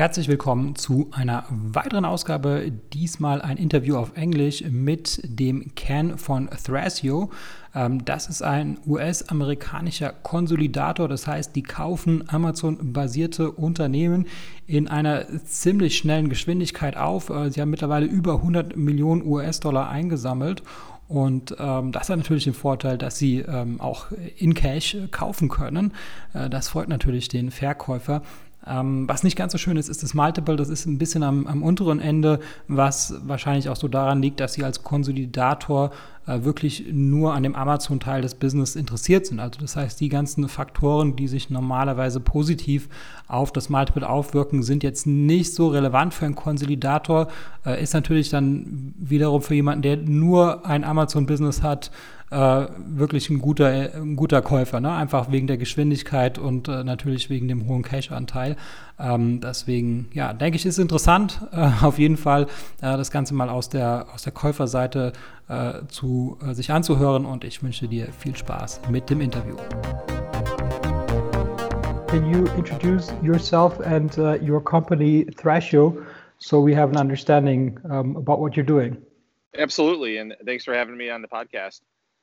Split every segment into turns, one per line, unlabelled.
Herzlich willkommen zu einer weiteren Ausgabe. Diesmal ein Interview auf Englisch mit dem Ken von Thrasio. Ähm, das ist ein US-amerikanischer Konsolidator, das heißt, die kaufen Amazon-basierte Unternehmen in einer ziemlich schnellen Geschwindigkeit auf. Äh, sie haben mittlerweile über 100 Millionen US-Dollar eingesammelt und ähm, das hat natürlich den Vorteil, dass sie ähm, auch in Cash kaufen können. Äh, das freut natürlich den Verkäufer. Ähm, was nicht ganz so schön ist, ist das Multiple. Das ist ein bisschen am, am unteren Ende, was wahrscheinlich auch so daran liegt, dass sie als Konsolidator äh, wirklich nur an dem Amazon-Teil des Business interessiert sind. Also das heißt, die ganzen Faktoren, die sich normalerweise positiv auf das Multiple aufwirken, sind jetzt nicht so relevant für einen Konsolidator. Äh, ist natürlich dann wiederum für jemanden, der nur ein Amazon-Business hat, äh, wirklich ein guter, ein guter Käufer. Ne? Einfach wegen der Geschwindigkeit und äh, natürlich wegen dem hohen Cash-Anteil. Ähm, deswegen, ja, denke ich, ist interessant, äh, auf jeden Fall äh, das Ganze mal aus der, aus der Käuferseite äh, zu, äh, sich anzuhören und ich wünsche dir viel Spaß mit dem Interview. Can you introduce yourself and uh, your company Thrasio so we have an understanding um, about what you're doing?
Absolutely, and thanks for having me on the podcast.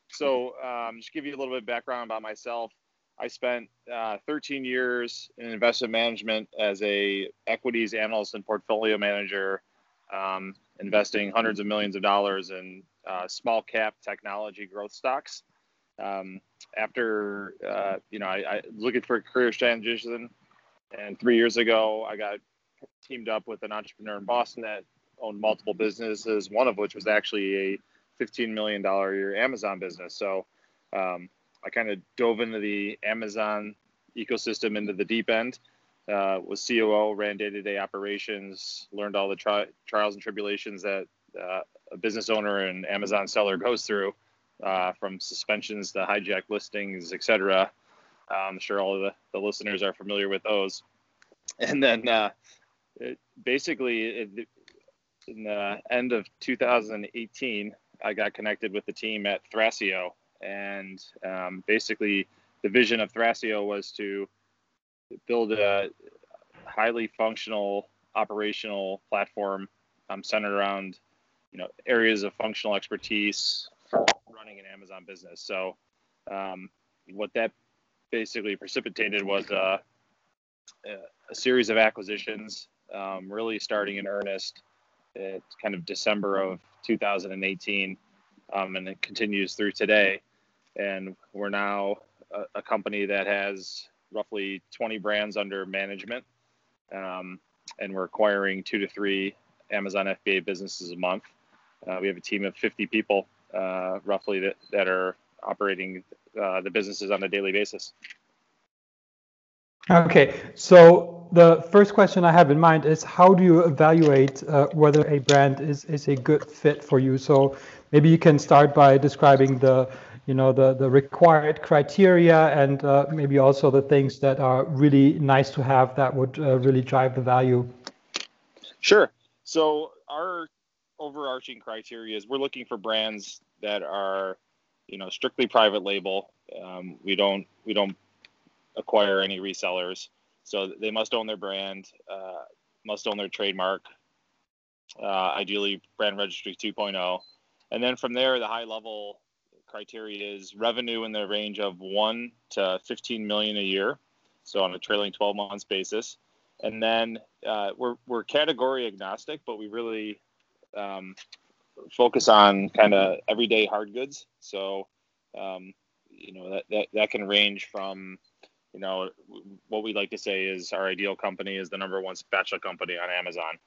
So, um, just give you a little bit of background about myself. I spent uh, 13 years in investment management as a equities analyst and portfolio manager, um, investing hundreds of millions of dollars in uh, small cap technology growth stocks. Um, after uh, you know, I, I looking for a career transition, and three years ago, I got teamed up with an entrepreneur in Boston that owned multiple businesses. One of which was actually a $15 million a year Amazon business. So um, I kind of dove into the Amazon ecosystem into the deep end. Uh, was COO, ran day-to-day operations, learned all the tri- trials and tribulations that uh, a business owner and Amazon seller goes through, uh, from suspensions to hijack listings, etc. I'm sure all of the, the listeners are familiar with those. And then uh, it, basically, it, in the end of 2018, I got connected with the team at Thrasio, and um, basically the vision of Thrasio was to build a highly functional operational platform um, centered around you know areas of functional expertise for running an Amazon business. So um, what that basically precipitated was a, a series of acquisitions, um, really starting in earnest at kind of December of 2018, um, and it continues through today. And we're now a, a, company that has roughly 20 brands under management, um, and we're acquiring two to three Amazon FBA businesses a month. Uh, we have a team of 50 people, uh, roughly, that, that are operating uh, the businesses on a daily basis.
Okay, so the first question I have in mind is how do you evaluate uh, whether a brand is, is a good fit for you? So maybe you can start by describing the you know the, the required criteria and uh, maybe also the things that are really nice to have that would uh, really drive the value.
Sure. So our overarching criteria is we're looking for brands that are you know strictly private label. Um, we don't we don't acquire any resellers. So they must own their brand, uh, must own their trademark, uh, ideally brand registry 2.0. And then from there, the high level criteria is revenue in the range of one to 15 million a year. So on a trailing 12 months basis. And then uh, we're, we're category agnostic, but we really um, focus on kind of everyday hard goods. So, um, you know, that, that, that can range from you know, what we like to say is our ideal company is the number one spatula company on Amazon.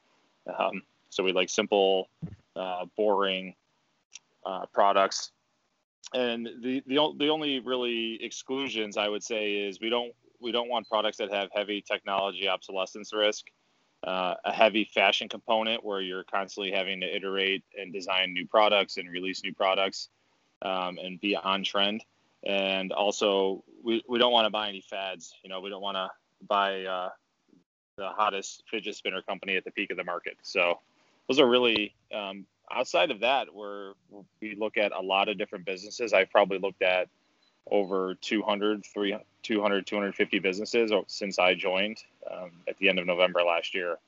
Um, so we like simple, uh, boring uh, products. And the, the the only really exclusions I would say is we don't we don't want products that have heavy technology obsolescence risk, uh, a heavy fashion component where you're constantly having to iterate and design new products and release new products um, and be on trend and also we, we don't want to buy any fads you know we don't want to buy uh, the hottest fidget spinner company at the peak of the market so those are really um, outside of that where we look at a lot of different businesses i've probably looked at over 200 300 200 250 businesses since i joined um, at the end of November last year.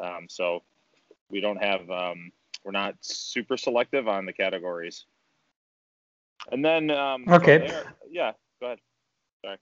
Um, so we don't have um, we're not super selective on the categories. And then um,
okay,
there, yeah, go ahead. Sorry.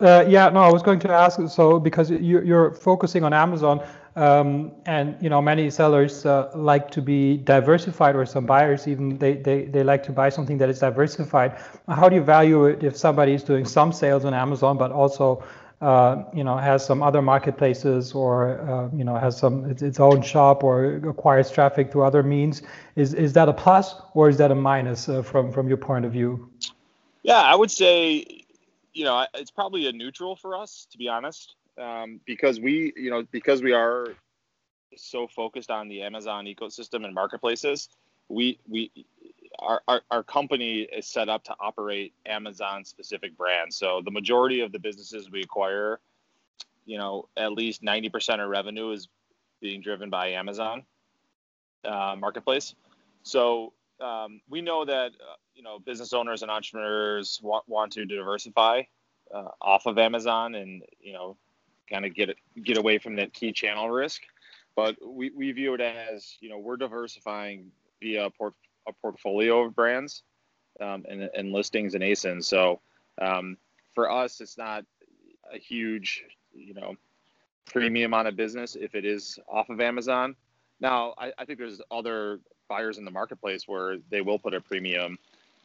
Uh, yeah, no, I was going to ask. So, because you, are focusing on Amazon, um, and you know, many sellers uh, like to be diversified, or some buyers even they, they they like to buy something that is diversified. How do you value it if somebody is doing some sales on Amazon, but also uh, you know has some other marketplaces or uh, you know has some its, its, own shop or acquires traffic through other means. Is is that a plus or is that a minus uh, from from your point of view?
Yeah i would say you know it's probably a neutral for us to be honest um, because we you know because we are so focused on the amazon ecosystem and marketplaces we we our, our, our company is set up to operate Amazon specific brands. So the majority of the businesses we acquire, you know, at least 90% of revenue is being driven by Amazon uh, marketplace. So um, we know that, uh, you know, business owners and entrepreneurs want, want to diversify uh, off of Amazon and, you know, kind of get get away from that key channel risk. But we, we view it as, you know, we're diversifying via port, a portfolio of brands um, and, and, listings and ASINs. So um, for us, it's not a huge, you know, premium on a business if it is off of Amazon. Now, I, I think there's other buyers in the marketplace where they will put a premium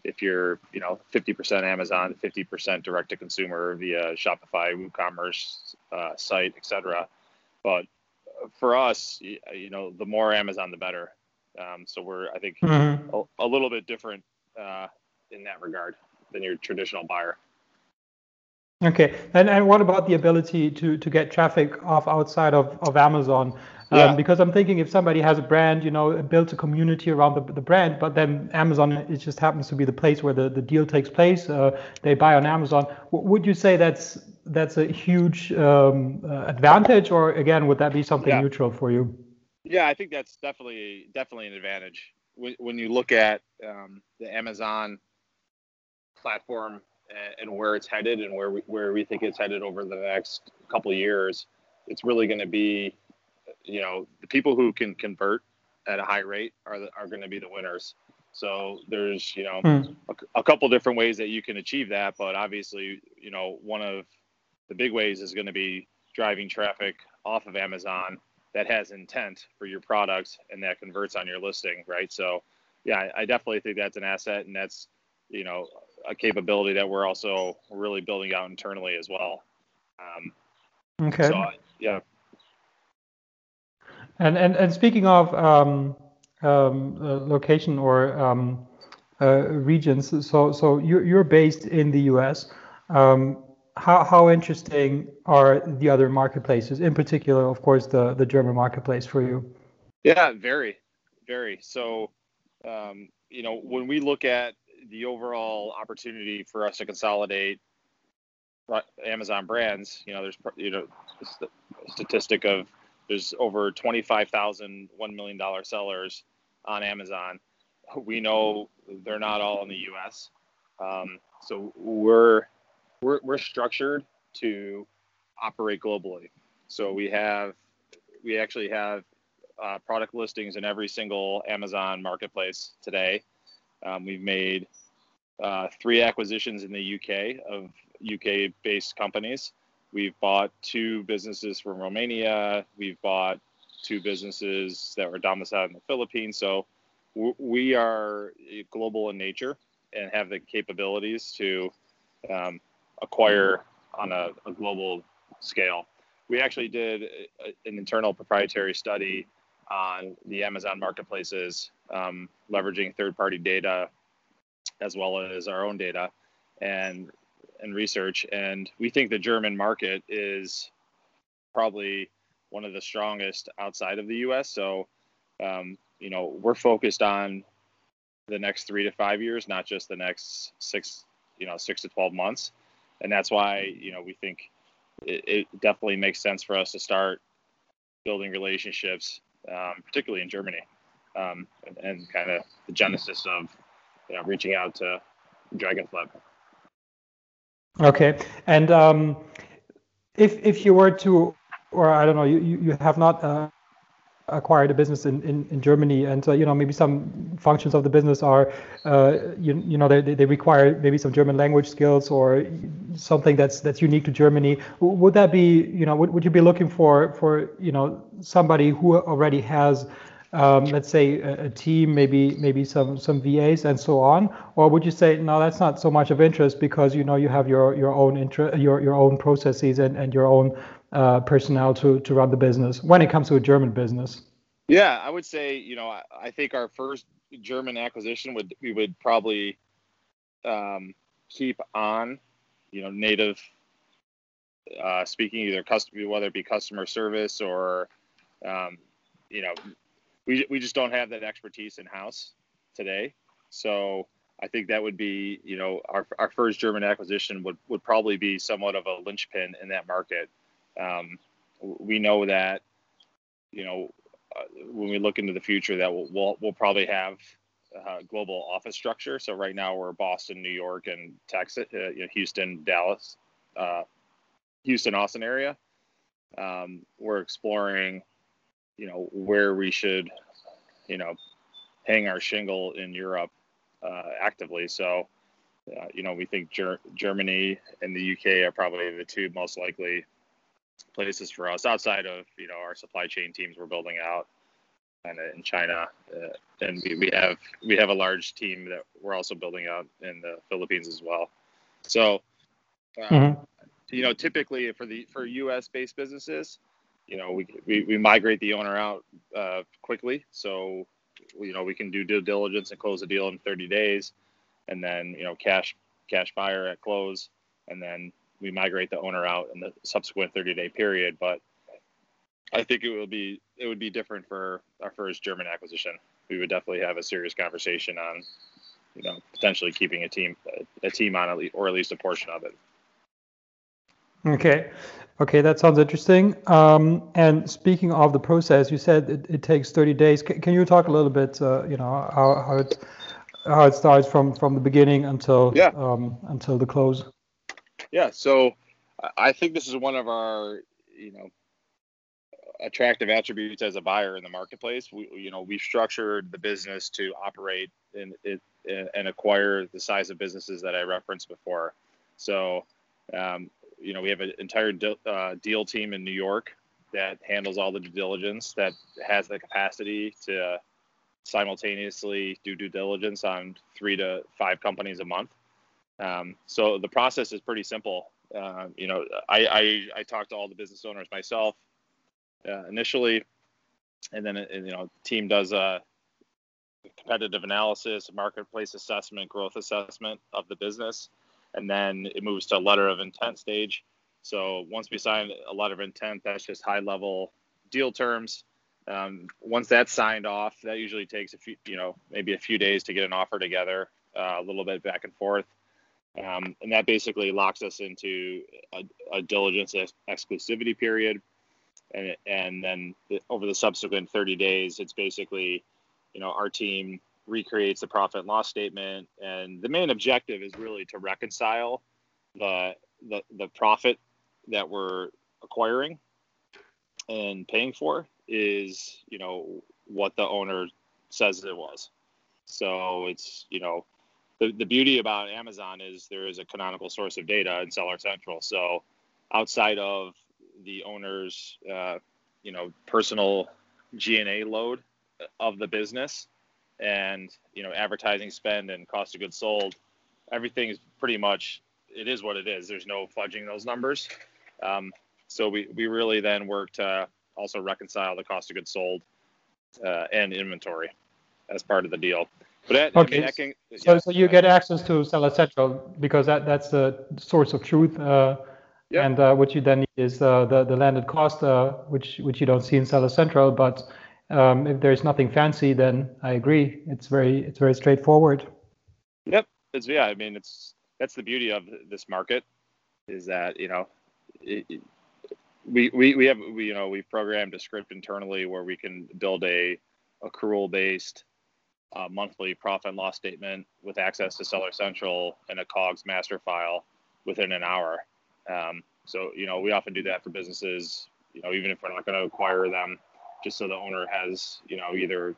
if you're, you know, 50% Amazon, 50% direct to consumer via Shopify, WooCommerce uh, site, etc. But for us, you know, the more Amazon, the better. Um, so we're, I think, mm-hmm. a, a, little bit different uh, in that regard than your traditional buyer.
Okay, and and what about the ability to to get traffic off outside of of Amazon? Um, yeah. Because I'm thinking if somebody has a brand, you know, builds a community around the, the brand, but then Amazon it just happens to be the place where the, the deal takes place. Uh, they buy on Amazon. W- would you say that's that's a huge um, uh, advantage, or again, would that be something yeah. neutral for you?
Yeah, I think that's definitely definitely an advantage when, when you look at um, the Amazon platform and, and, where it's headed and where we where we think it's headed over the next couple of years. It's really going to be, you know, the people who can convert at a high rate are the, are going to be the winners. So there's you know hmm. a, a couple different ways that you can achieve that, but obviously you know one of the big ways is going to be driving traffic off of Amazon that has intent for your products and that converts on your listing, right? So, yeah, I, definitely think that's an asset, and that's you know a capability that we're also really building out internally as well.
Um, okay. So, yeah. And and and speaking of um, um, uh, location or um, uh, regions, so so you're you're based in the U.S. Um, how, how interesting are the other marketplaces, in particular, of course, the, the German marketplace for you?
Yeah, very, very. So, um, you know, when we look at the overall opportunity for us to consolidate Amazon brands, you know, there's, you know, statistic of there's over 25,000 $1 million sellers on Amazon. We know they're not all in the US. Um, so we're we're, we're structured to operate globally. So we have, we actually have uh, product listings in every single Amazon marketplace today. Um, we've made uh, three acquisitions in the UK of UK based companies. We've bought two businesses from Romania. We've bought two businesses that were domiciled in the Philippines. So we are global in nature and have the capabilities to um, acquire on a, a global scale. We actually did a, an internal proprietary study on the Amazon marketplaces, um, leveraging third-party data as well as our own data and and research. And we think the German market is probably one of the strongest outside of the U.S. So, um, you know, we're focused on the next three to five years, not just the next six, you know, six to twelve months and that's why you know we think it, it definitely makes sense for us to start building relationships, um, particularly in Germany, um, and, and kind of the genesis of you know reaching out to Dragonflip.
Okay, and um, if if you were to, or I don't know, you you have not uh, acquired a business in, in, in Germany, and uh, you know maybe some functions of the business are, uh, you, you know they, they require maybe some German language skills or something that's that's unique to Germany. Would that be you know would, would you be looking for for you know somebody who already has um, let's say a, a, team, maybe maybe some some VAs and so on, or would you say no, that's not so much of interest because you know you have your your own inter- your your own processes and, and your own uh, personnel to to run the business when it comes to a German business?
Yeah, I would say you know I, I think our first German acquisition would we would probably um, keep on you know native uh, speaking either customer whether it be customer service or um, you know we, we just don't have that expertise in house today so I think that would be, you know, our, our first German acquisition would, would probably be somewhat of a linchpin in that market. Um, we know that, you know, uh, when we look into the future, that we'll we'll, we'll probably have uh, global office structure. So right now we're Boston, New York, and Texas, uh, you know, Houston, Dallas, uh, Houston, Austin area. Um, we're exploring, you know, where we should, you know, hang our shingle in Europe actively. So, you know, we think Ger- Germany and the UK are probably the two most likely places for us outside of you know our supply chain teams we're building out and in China, uh, and we, we have we have a large team that we're also building out in the Philippines as well. So, um, mm-hmm. you know, typically for the for U.S. based businesses, you know, we, we, we migrate the owner out uh, quickly, so you know we can do due diligence and close the deal in 30 days, and then you know cash cash buyer at close, and then we migrate the owner out in the subsequent 30 day period. But I think it will be it would be different for our first German acquisition. We would definitely have a serious conversation on, you know, potentially keeping a team a, team on at least, or at least a portion of it.
Okay, okay, that sounds interesting. Um, and speaking of the process, you said it, it takes 30 days. C- can you talk a little bit, uh, you know, how, how it how it starts from from the beginning until yeah. um, until the close?
Yeah, so I think this is one of our, you know, attractive attributes as a buyer in the marketplace. We, you know, we've structured the business to operate and and acquire the size of businesses that I referenced before. So, um, you know, we have an entire de- uh, deal team in New York that handles all the due diligence, that has the capacity to simultaneously do due diligence on three to five companies a month. Um, so the process is pretty simple. Uh, you know, I, I, I talk to all the business owners myself uh, initially, and then you know, team does a competitive analysis, marketplace assessment, growth assessment of the business, and then it moves to a letter of intent stage. So once we sign a letter of intent, that's just high level deal terms. Um, once that's signed off, that usually takes a few, you know, maybe a few days to get an offer together, uh, a little bit back and forth. Um, and that basically locks us into a, a diligence ex- exclusivity period. And, and then the, over the subsequent 30 days, it's basically, you know, our team recreates the profit and loss statement. And the main objective is really to reconcile the, the, the profit that we're acquiring and paying for is, you know, what the owner says it was. So it's, you know, the, the beauty about Amazon is there is a canonical source of data in Seller Central. So outside of the owner's, uh, you know, personal G&A load of the business and, you know, advertising spend and cost of goods sold, everything is pretty much, it is what it is. There's no fudging those numbers. Um, so we, we really then work to also reconcile the cost of goods sold uh, and inventory as part of the deal.
But okay. I mean, can, so, yeah. so you get access to Seller Central because that, that's the source of truth. Uh, yep. And uh, what you then need is uh, the, the landed cost, uh, which which you don't see in Seller Central. But um, if there's nothing fancy, then I agree. It's very it's very straightforward.
Yep. It's yeah. I mean, it's that's the beauty of this market is that you know. It, it, we, we, we have we you know we've programmed a script internally where we can build a accrual based uh, monthly profit and loss statement with access to Seller Central and a COGS master file within an hour. Um, So, you know, we often do that for businesses, you know, even if we're not going to acquire them, just so the owner has, you know, either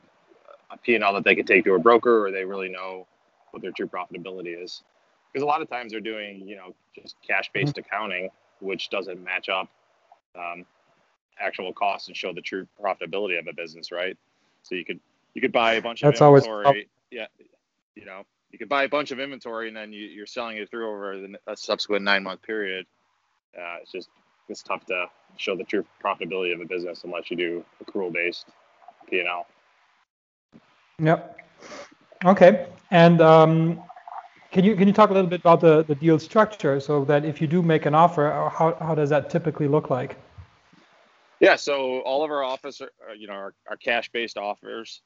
a P&L that they can take to a broker or they really know what their true profitability is. Because a lot of times they're doing, you know, just cash-based mm-hmm. accounting, which doesn't match up um, actual costs and show the true profitability of a business, right? So you could you could buy a bunch
That's
of inventory, always... yeah, you know, you could buy a bunch of inventory and then you, are selling it through over the, a subsequent nine month period. Uh, it's just it's tough to show the true profitability of a business unless you do accrual based P and L.
Yep. Okay. And um, can you can you talk a little bit about the, the deal structure so that if you do make an offer, how, how does that typically look like?
Yeah, so all of our offers, are, you know, our, our cash based offers.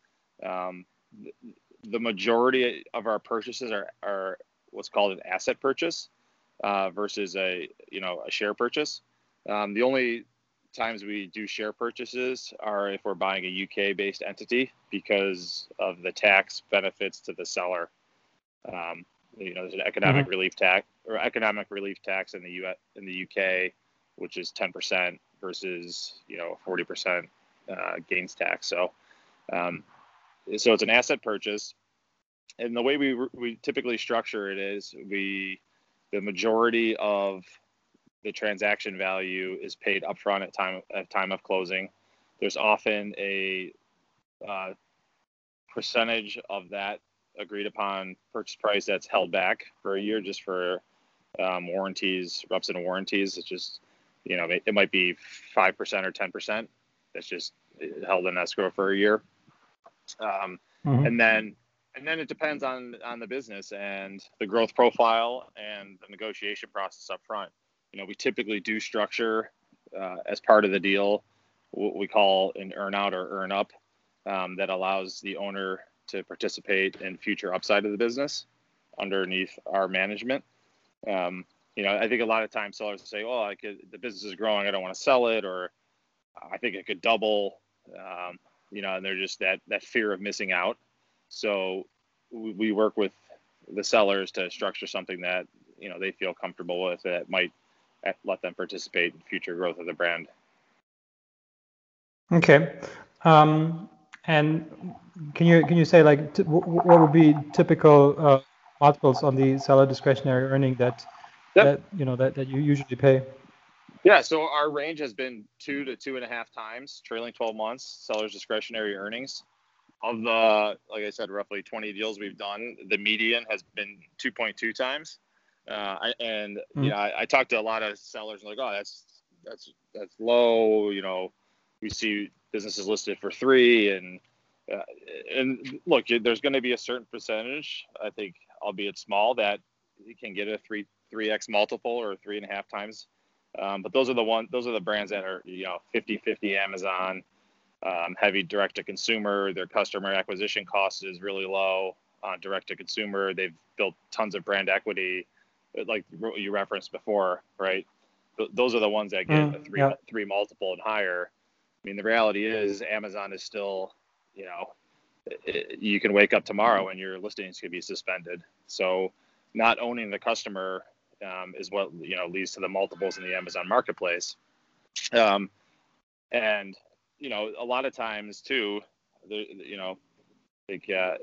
Um, the majority of our purchases are, are what's called an asset purchase uh, versus a you know a share purchase. Um, the only times we do share purchases are if we're buying a UK based entity because of the tax benefits to the seller. Um, you know, there's an economic mm-hmm. relief tax or economic relief tax in the U in the UK, which is 10% versus you know 40% uh, gains tax. So um, so it's an asset purchase. And the way we we typically structure it is we the majority of the transaction value is paid upfront at time at time of closing. There's often a uh, percentage of that agreed upon purchase price that's held back for a year just for um, warranties reps and warranties. It's just you know it, it might be 5% or 10% that's just held in escrow for a year um, mm-hmm. and then and then it depends on on the business and the growth profile and the negotiation process up front you know we typically do structure uh, as part of the deal what we call an earn out or earn up um, that allows the owner to participate in future upside of the business underneath our management um, you know i think a lot of times sellers say oh I could, the business is growing i don't want to sell it or i think it could double um, you know, and they're just that that fear of missing out. So we, we work with the sellers to structure something that you know they feel comfortable with that might let them participate in future growth of the brand.
Okay, um, and can you can you say like t- what would be typical uh, multiples on the seller discretionary earning that yep. that you know that, that you usually pay?
Yeah, so our range has been two to two and a half times trailing 12 months sellers discretionary earnings. Of the, like I said, roughly 20 deals we've done, the median has been 2.2 times. Uh, and you know, I, I talked to a lot of sellers and like, oh, that's that's that's low. You know, we see businesses listed for three, and uh, and look, there's going to be a certain percentage, I think, albeit small, that you can get a three three x multiple or three and a half times um, but those are the one, those are the brands that are, you know, 50, 50 Amazon, um, heavy direct to consumer. Their customer acquisition cost is really low on direct to consumer. They've built tons of brand equity, like you referenced before, right? those are the ones that get mm, a three, yeah. three multiple and higher. I mean, the reality is Amazon is still, you know, it, you can wake up tomorrow and your listings could be suspended. So not owning the customer um, is what you know leads to the multiples in the Amazon marketplace. Um, and you know, a lot of times too, the, you know, like uh,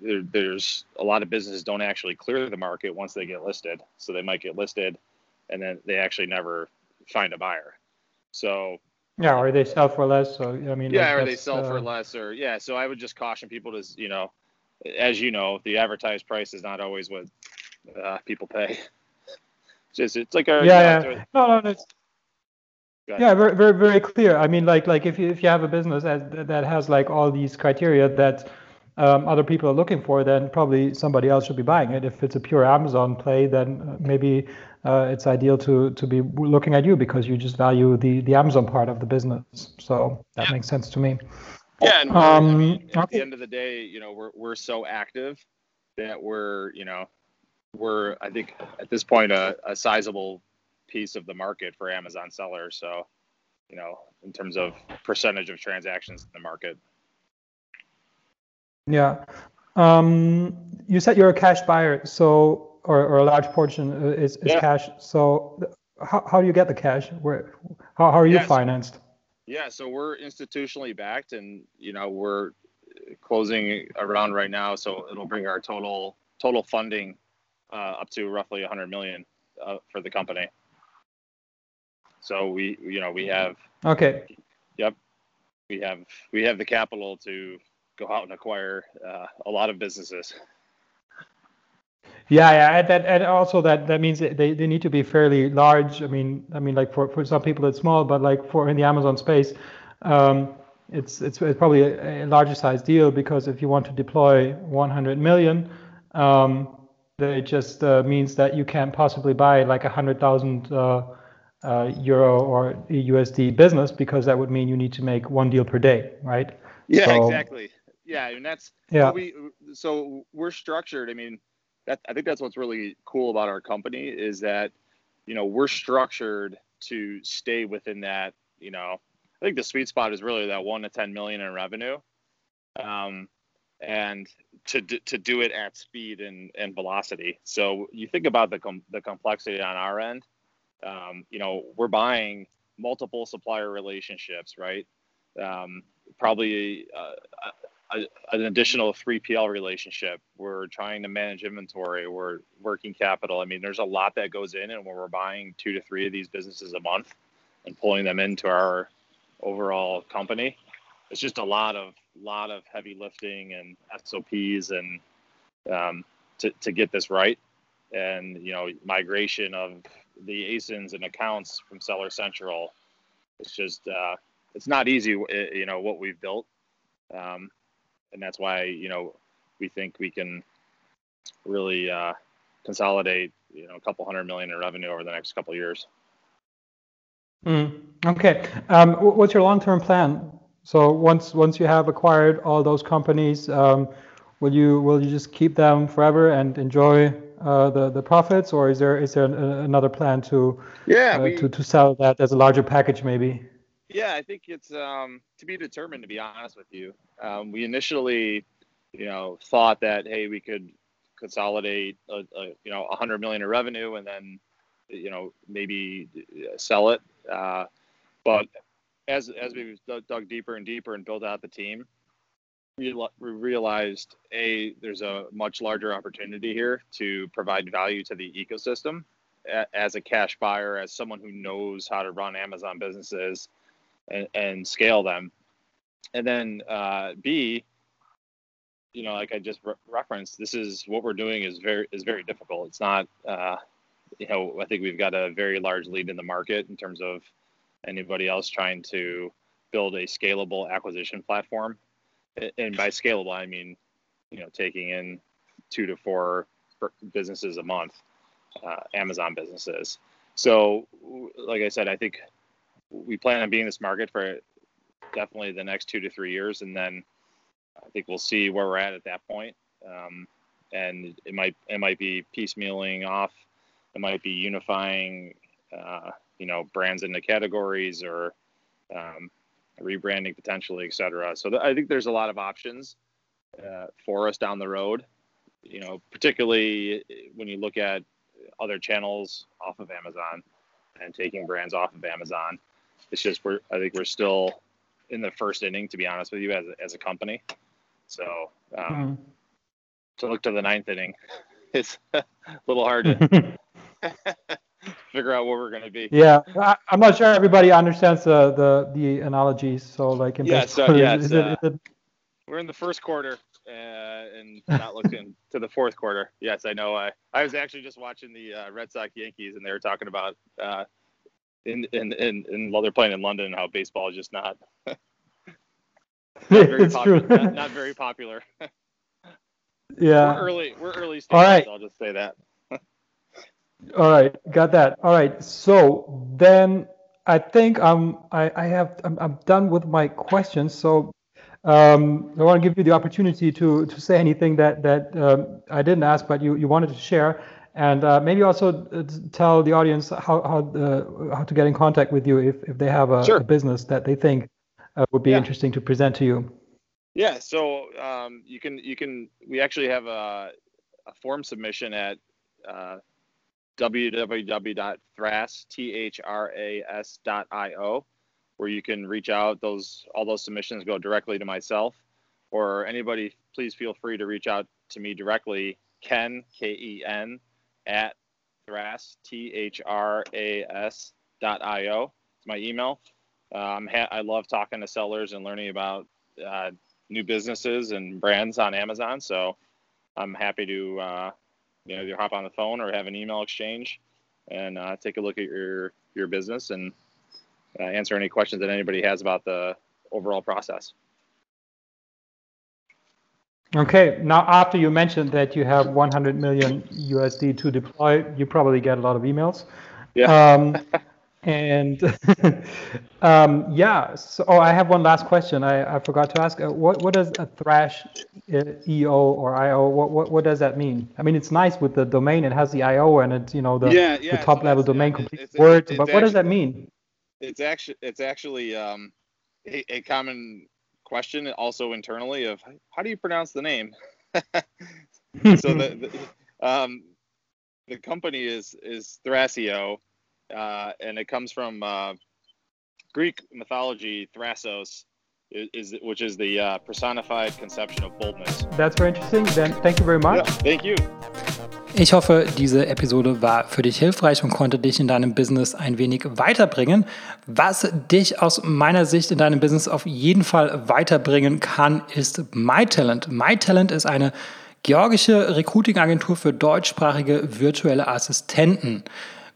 there, there's a lot of businesses don't actually clear the market once they get listed. So they might get listed, and then they actually never find a buyer. So
yeah, or they sell for less. So I mean,
yeah, or they sell uh, for less, or yeah. So I would just caution people to, you know, as you know, the advertised price is not always what uh, people pay. It's just it's like a
yeah, yeah. no, no, it's yeah, very, very, very clear. I mean, like, like if you if you have a business that that has like all these criteria that um, other people are looking for, then probably somebody else should be buying it. If it's a pure Amazon play, then uh, maybe uh, it's ideal to to be looking at you because you just value the the Amazon part of the business. So that yeah. makes sense to me.
Yeah, and um, I mean, at okay. the end of the day, you know, we're we're so active that we're you know we're I think at this point a, a sizable piece of the market for Amazon sellers. So, you know, in terms of percentage of transactions in the market.
Yeah. Um, you said you're a cash buyer, so or, or a large portion is, is yeah. cash. So how, how do you get the cash? Where how, how are you
Yes.
financed?
Yeah, so we're institutionally backed, and you know we're closing around right now, so it'll bring our total total funding uh, up to roughly 100 million uh, for the company. So we, you know, we have
Okay. Yep.
We have we have the capital to go out and acquire uh, a lot of businesses.
Yeah, yeah, and that and also that that means that they, they need to be fairly large. I mean, I mean, like for, for some people it's small, but like for in the Amazon space, um, it's, it's it's probably a, a larger size deal because if you want to deploy 100 million, um, it just uh, means that you can't possibly buy like a hundred thousand uh, uh, euro or USD business because that would mean you need to make one deal per day, right?
Yeah,
So-
exactly. Yeah, and that's
Yeah.
what we so we're structured. I mean, that I think that's what's really cool about our company is that you know we're structured to stay within that. You know, I think the sweet spot is really that one to ten million in revenue, um, and to to do it at speed and and velocity. So you think about the com- the complexity on our end. Um, you know, we're buying multiple supplier relationships, right? Um, probably uh, a, an additional 3PL relationship. We're trying to manage inventory. We're working capital. I mean, there's a lot that goes in, and when we're buying two to three of these businesses a month and pulling them into our overall company, it's just a lot of lot of heavy lifting and SOPs and um, to to get this right. And you know, migration of the ASINs and accounts from Seller Central. It's just uh, it's not easy. eh, You know what we've built. Um, and that's why you know we think we can really uh, consolidate you know a couple hundred million in revenue over the next couple years.
Mm, okay. Um, what's your long-term plan? So once once you have acquired all those companies, um, will you will you just keep them forever and enjoy uh, the the profits, or is there is there an, another plan to
Yeah,
uh, to to sell that as a larger package maybe?
yeah, I think it's um, to be determined. To be honest with you, um, we initially, you know, thought that hey, we could consolidate, a, a, you know, a hundred million in revenue, and then, you know, maybe uh, sell it. Uh, but as as we dug, deeper and deeper and built out the team, we realized a there's a much larger opportunity here to provide value to the ecosystem as a cash buyer, as someone who knows how to run Amazon businesses and, and scale them. And then uh, B, you know, like I just re- referenced, this is what we're doing is very is very difficult. It's not, uh, you know, I think we've got a very large lead in the market in terms of anybody else trying to build a scalable acquisition platform. And by scalable, I mean, you know, taking in two to four businesses a month, uh, Amazon businesses. So, like I said, I think we plan on being in this market for definitely the next two to three years, and then I think we'll see where we're at at that point. Um, and it might it might be piecemealing off, it might be unifying, uh, you know, brands into categories or um, rebranding potentially, et cetera. So th- I think there's a lot of options uh, for us down the road. You know, particularly when you look at other channels off of Amazon and taking brands off of Amazon. It's just we're I think we're still in the first inning, to be honest with you, as a, as a company. So um,
Mm.
to look to the ninth inning, it's a little hard to figure out where we're going to be.
yeah, I, I'm not sure everybody understands the the, the analogies. So like in
Yeah, so,
baseball,
yeah,
is, it,
uh,
is it
We're in the first quarter uh, and not looking to the fourth quarter. Yes, I know. I I was actually just watching the uh, Red Sox Yankees, and they were talking about uh, in, in in in while they're playing in London how baseball is just not not very
it's true.
popular. Not, not very popular.
yeah.
We're early. We're early stages.
All right.
I'll just say that.
All right, got that. All right, so then I think I'm I, I have I'm, I'm done with my questions. So um, I want to give you the opportunity to to say anything that that um, I didn't ask, but you you wanted to share, and uh, maybe also uh, tell the audience how how uh, how to get in contact with you if if they have a,
Sure.
a business that they think uh, would be
Yeah.
interesting to present to you.
Yeah, so um, you can you can we actually have a, a form submission at uh, www.thras.io, where you can reach out. Those all those submissions go directly to myself, or anybody. Please feel free to reach out to me directly, Ken K E N at thras t h r a s dot io. It's my email. Um, ha- I love talking to sellers and learning about uh, new businesses and brands on Amazon. So I'm happy to uh, you know either hop on the phone or have an email exchange and uh, take a look at your your business and uh, answer any questions that anybody has about the overall process.
Okay, now after you mentioned that you have 100 million USD to deploy, you probably get a lot of emails.
Yeah. Um,
and um, yeah, so oh, I have one last question. I, I forgot to ask. Uh, what what does a thrash uh, EO or IO? What, what what does that mean? I mean, it's nice with the domain. It has the IO and it's you know the,
yeah, yeah,
the top so level domain complete it's, word. It's, but what does that mean?
It's actually it's actually um, a, a common question also internally of how do you pronounce the name? so the, the, um, the company is is Thrasio uh, and it comes from uh, Greek mythology. Thrasos is, is which is the uh, personified conception of boldness.
That's very interesting. Then thank you very much. Yeah,
thank you.
Ich hoffe, diese Episode war für dich hilfreich und konnte dich in deinem Business ein wenig weiterbringen. Was dich aus meiner Sicht in deinem Business auf jeden Fall weiterbringen kann, ist MyTalent. MyTalent ist eine georgische Recruiting-Agentur für deutschsprachige virtuelle Assistenten.